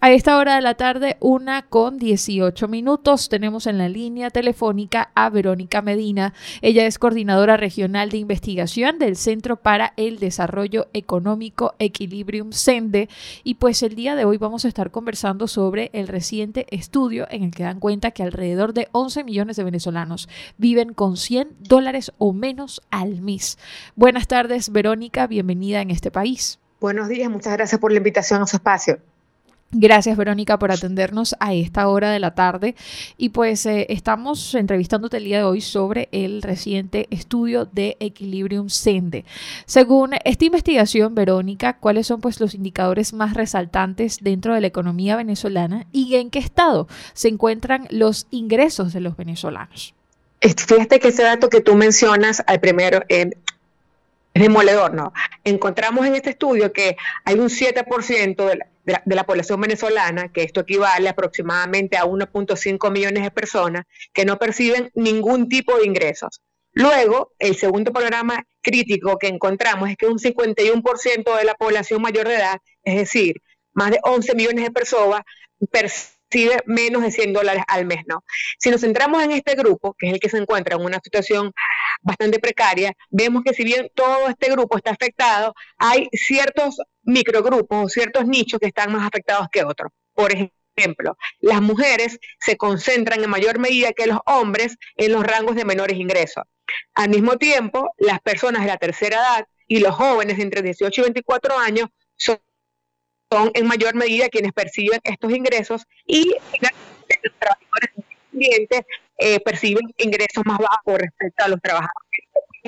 A esta hora de la tarde, una con 18 minutos, tenemos en la línea telefónica a Verónica Medina. Ella es coordinadora regional de investigación del Centro para el Desarrollo Económico Equilibrium CENDE. Y pues el día de hoy vamos a estar conversando sobre el reciente estudio en el que dan cuenta que alrededor de 11 millones de venezolanos viven con 100 dólares o menos al mes. Buenas tardes, Verónica, bienvenida en este país. Buenos días, muchas gracias por la invitación a su espacio. Gracias Verónica por atendernos a esta hora de la tarde y pues eh, estamos entrevistándote el día de hoy sobre el reciente estudio de Equilibrium Sende. Según esta investigación, Verónica, ¿cuáles son pues los indicadores más resaltantes dentro de la economía venezolana y en qué estado se encuentran los ingresos de los venezolanos? Fíjate que ese dato que tú mencionas al primero eh, es demoledor, ¿no? Encontramos en este estudio que hay un 7% de la de la, población venezolana, que esto equivale aproximadamente a 1.5 millones de personas que no perciben ningún tipo de ingresos. Luego, el segundo programa crítico que encontramos es que un 51% de la población mayor de edad, es decir, más de 11 millones de personas, menos de 100 dólares al mes, ¿no? Si nos centramos en este grupo, que es el que se encuentra en una situación bastante precaria, vemos que si bien todo este grupo está afectado, hay ciertos microgrupos o ciertos nichos que están más afectados que otros. Por ejemplo, las mujeres se concentran en mayor medida que los hombres en los rangos de menores ingresos. Al mismo tiempo, las personas de la tercera edad y los jóvenes entre 18 y 24 años son, en mayor medida quienes perciben estos ingresos y los trabajadores independientes eh, perciben ingresos más bajos respecto a los trabajadores.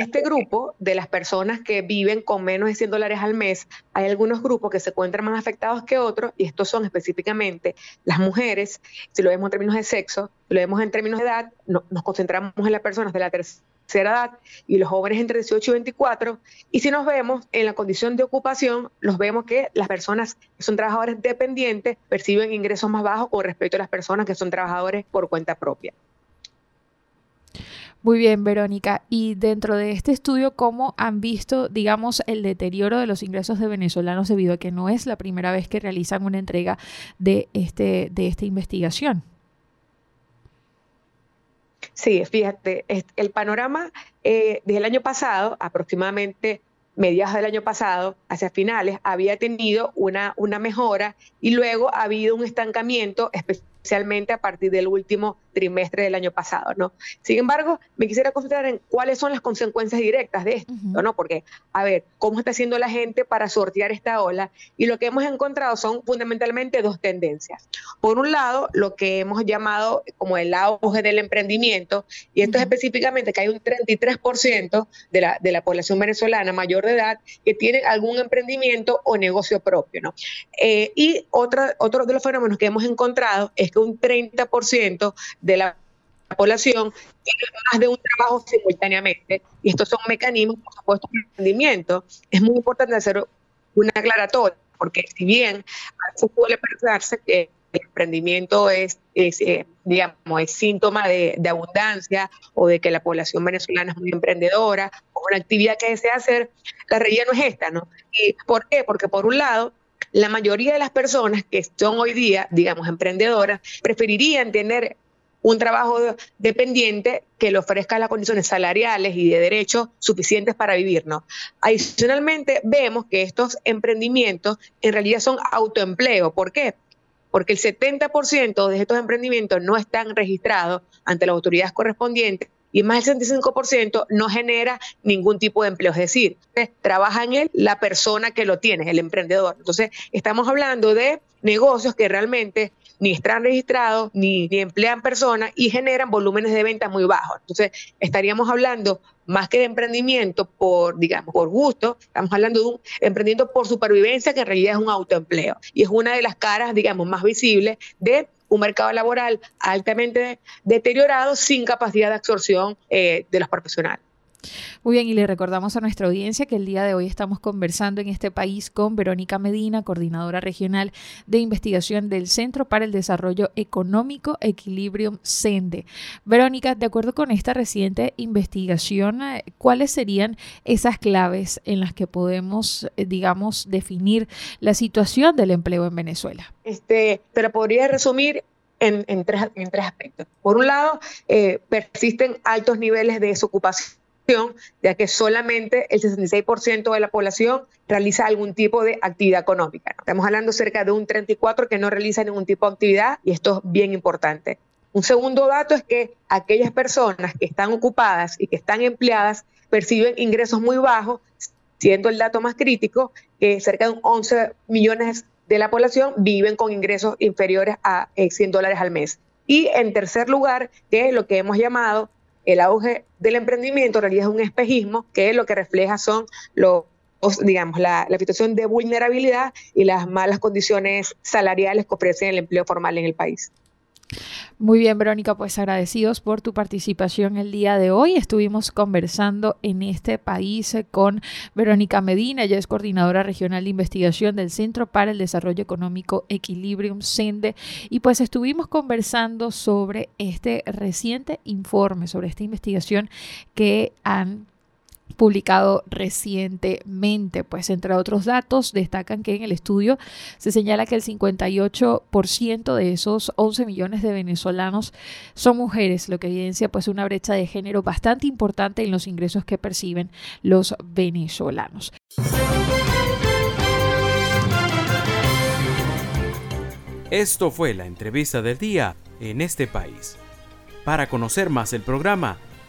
Este grupo de las personas que viven con menos de 100 dólares al mes, hay algunos grupos que se encuentran más afectados que otros, y estos son específicamente las mujeres, si lo vemos en términos de sexo, si lo vemos en términos de edad, nos concentramos en las personas de la tercera edad y los jóvenes entre 18 y 24. Y si nos vemos en la condición de ocupación, los vemos que las personas que son trabajadores dependientes perciben ingresos más bajos con respecto a las personas que son trabajadores por cuenta propia. Muy bien, Verónica. Y dentro de este estudio, ¿cómo han visto, digamos, el deterioro de los ingresos de venezolanos debido a que no es la primera vez que realizan una entrega de, este, de esta investigación? Sí, fíjate, el panorama eh, desde el año pasado, aproximadamente mediados del año pasado, hacia finales, había tenido una, una mejora y luego ha habido un estancamiento, especialmente a partir del último trimestre del año pasado, ¿no? Sin embargo, me quisiera concentrar en cuáles son las consecuencias directas de esto, ¿no? Porque, a ver, ¿cómo está haciendo la gente para sortear esta ola? Y lo que hemos encontrado son fundamentalmente dos tendencias. Por un lado, lo que hemos llamado como el auge del emprendimiento, y esto es específicamente que hay un 33% de la, de la población venezolana mayor de edad que tiene algún emprendimiento o negocio propio, ¿no? Eh, y otra, otro de los fenómenos que hemos encontrado es que un 30% de la población tiene más de un trabajo simultáneamente. Y estos son mecanismos, por supuesto, de emprendimiento. Es muy importante hacer una aclaratoria, porque si bien a suele pensarse que el emprendimiento es, eh, digamos, es síntoma de, de, abundancia o de que la población venezolana es muy emprendedora o una actividad que desea hacer, la realidad no es esta, ¿no? ¿Y por qué? Porque por un lado, la mayoría de las personas que son hoy día, digamos, emprendedoras, preferirían tener un trabajo dependiente que le ofrezca las condiciones salariales y de derechos suficientes para vivir, ¿no? Adicionalmente, vemos que estos emprendimientos en realidad son autoempleo. ¿Por qué? Porque el 70% de estos emprendimientos no están registrados ante las autoridades correspondientes y más del 65% no genera ningún tipo de empleo. Es decir, trabaja en él la persona que lo tiene, el emprendedor. Entonces, estamos hablando de negocios que realmente ni están registrados, ni, emplean personas y generan volúmenes de ventas muy bajos. Entonces, estaríamos hablando más que de emprendimiento por, digamos, por gusto, estamos hablando de un emprendimiento por supervivencia que en realidad es un autoempleo. Y es una de las caras, digamos, más visibles de un mercado laboral altamente deteriorado sin capacidad de absorción eh, de los profesionales. Muy bien, y le recordamos a nuestra audiencia que el día de hoy estamos conversando en este país con Verónica Medina, coordinadora regional de investigación del Centro para el Desarrollo Económico Equilibrium CENDE. Verónica, de acuerdo con esta reciente investigación, eh, ¿cuáles serían esas claves en las que podemos, eh, digamos, definir la situación del empleo en Venezuela? Este, pero podría resumir en, tres, aspectos. Por un lado, eh, persisten altos niveles de desocupación ya que solamente el 66% de la población realiza algún tipo de actividad económica. Estamos hablando cerca de un 34% que no realiza ningún tipo de actividad y esto es bien importante. Un segundo dato es que aquellas personas que están ocupadas y que están empleadas perciben ingresos muy bajos, siendo el dato más crítico que cerca de 11 millones de la población viven con ingresos inferiores a 100 eh, dólares al mes. Y en tercer lugar, que es lo que hemos llamado el auge del emprendimiento en realidad es un espejismo que lo que refleja son los digamos, la, la, situación de vulnerabilidad y las malas condiciones salariales que ofrecen el empleo formal en el país. Muy bien, Verónica, pues agradecidos por tu participación el día de hoy. Estuvimos conversando en este país con Verónica Medina, ella es coordinadora regional de investigación del Centro para el Desarrollo Económico Equilibrium CENDE, y pues estuvimos conversando sobre este reciente informe, sobre esta investigación que han publicado recientemente. Pues entre otros datos destacan que en el estudio se señala que el 58% de esos 11 millones de venezolanos son mujeres, lo que evidencia pues una brecha de género bastante importante en los ingresos que perciben los venezolanos. Esto fue la entrevista del día en este país. Para conocer más el programa,